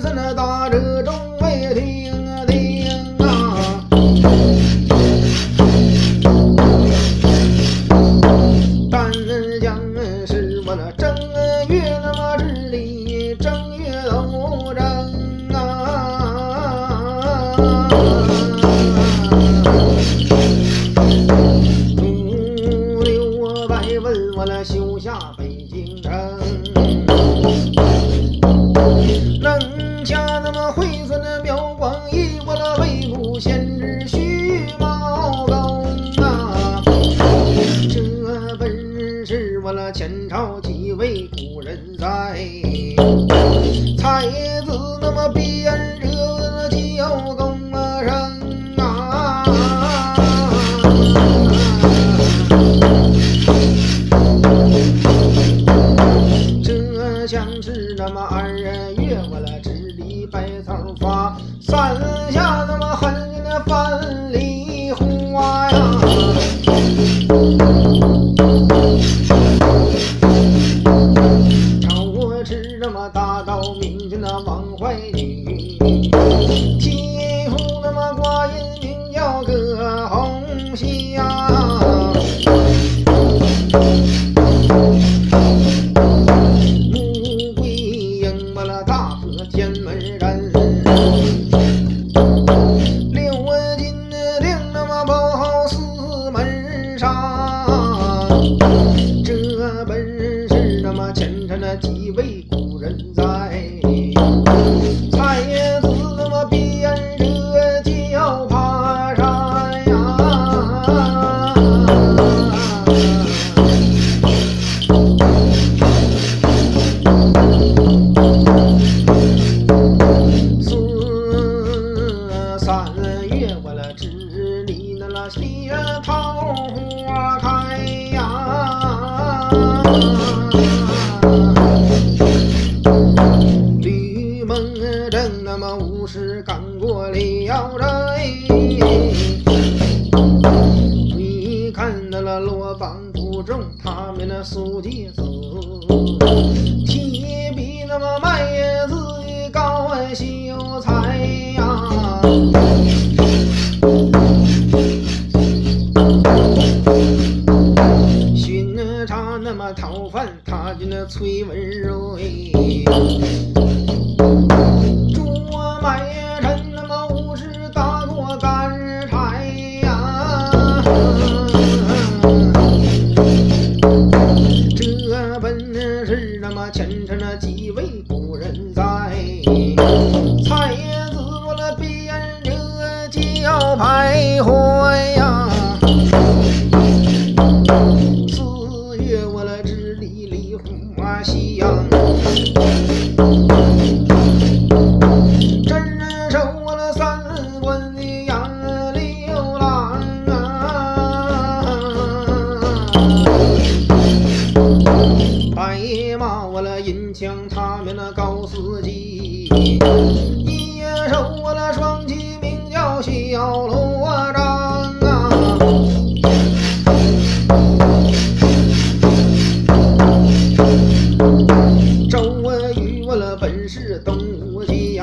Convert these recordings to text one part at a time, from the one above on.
在那打着。那么二人越过了直里白草花，山下那么横着那范蠡红呀，让我吃那么大道名君那王怀玉，媳妇那么寡人名叫个红霞。dia, dia,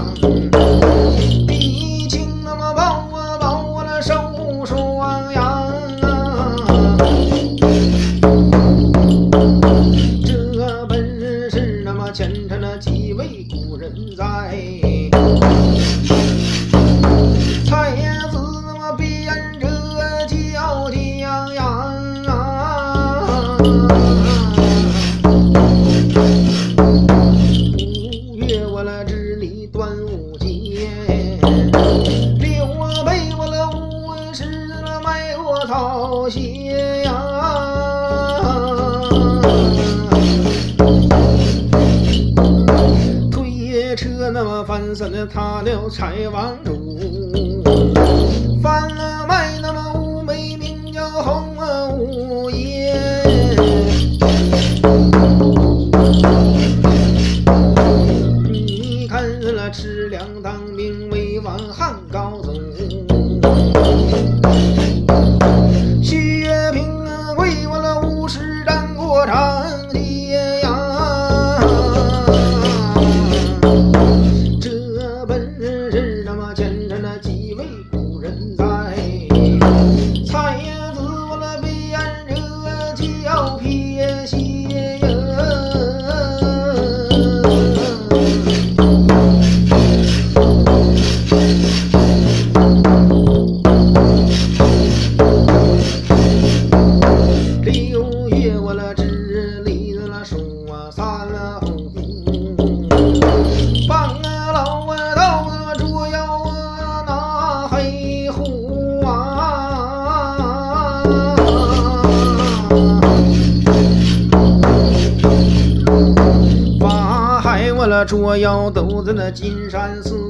down. 他留财万禄捉妖都在那金山寺。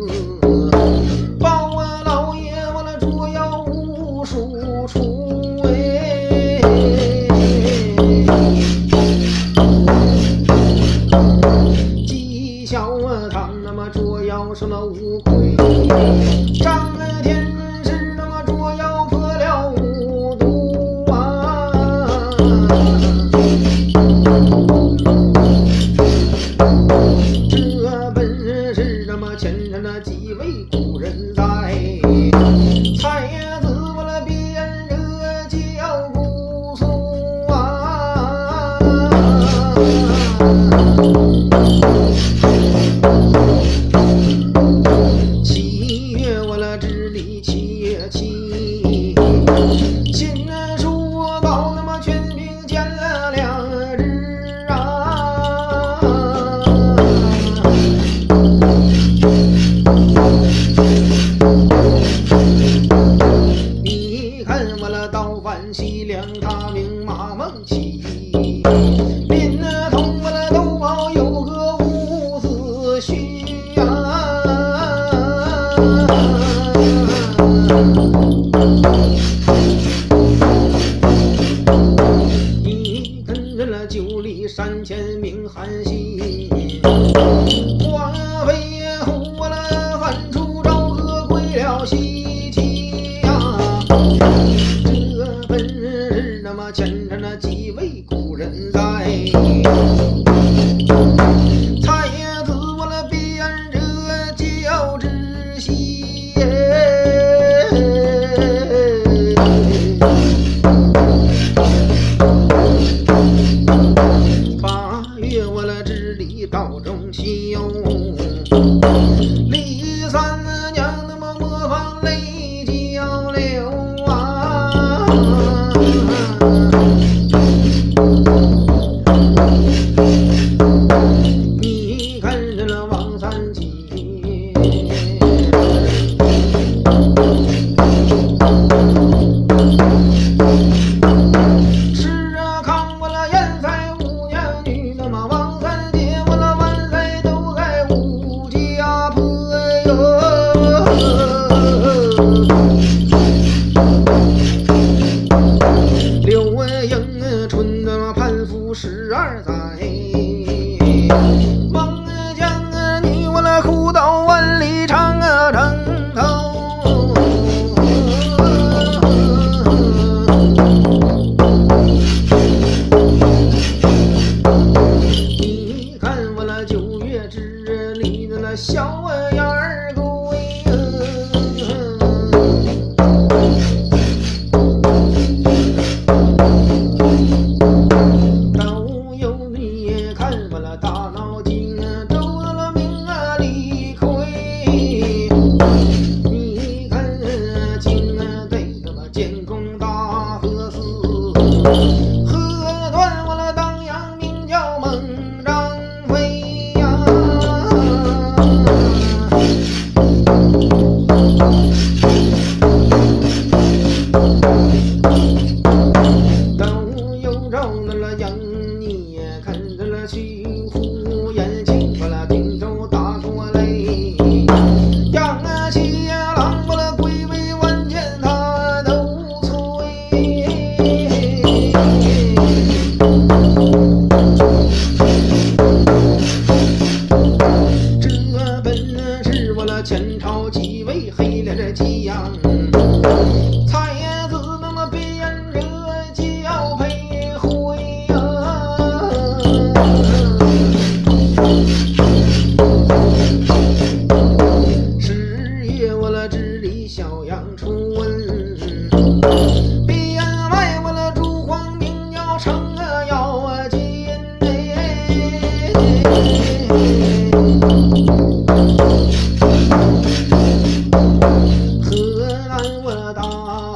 Thank you.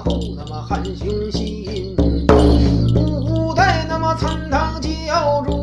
后他妈含雄心，不代他妈参堂教主。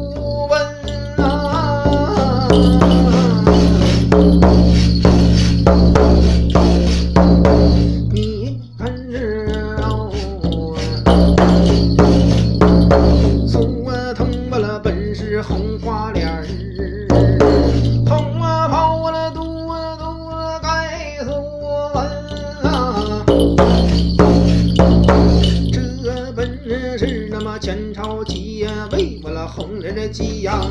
带着鸡鸭。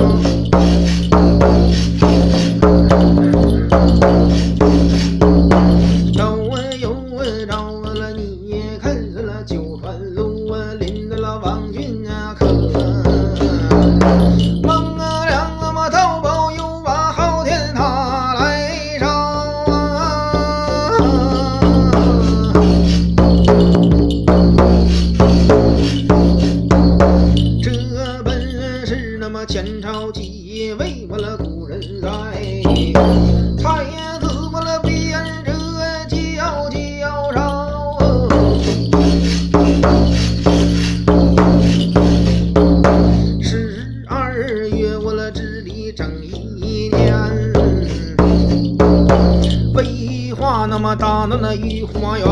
Oh. 前朝记忆为我了古人栽，菜子我了被俺这浇浇水少。十二月我了治理整一年，飞化那么大那那御花园。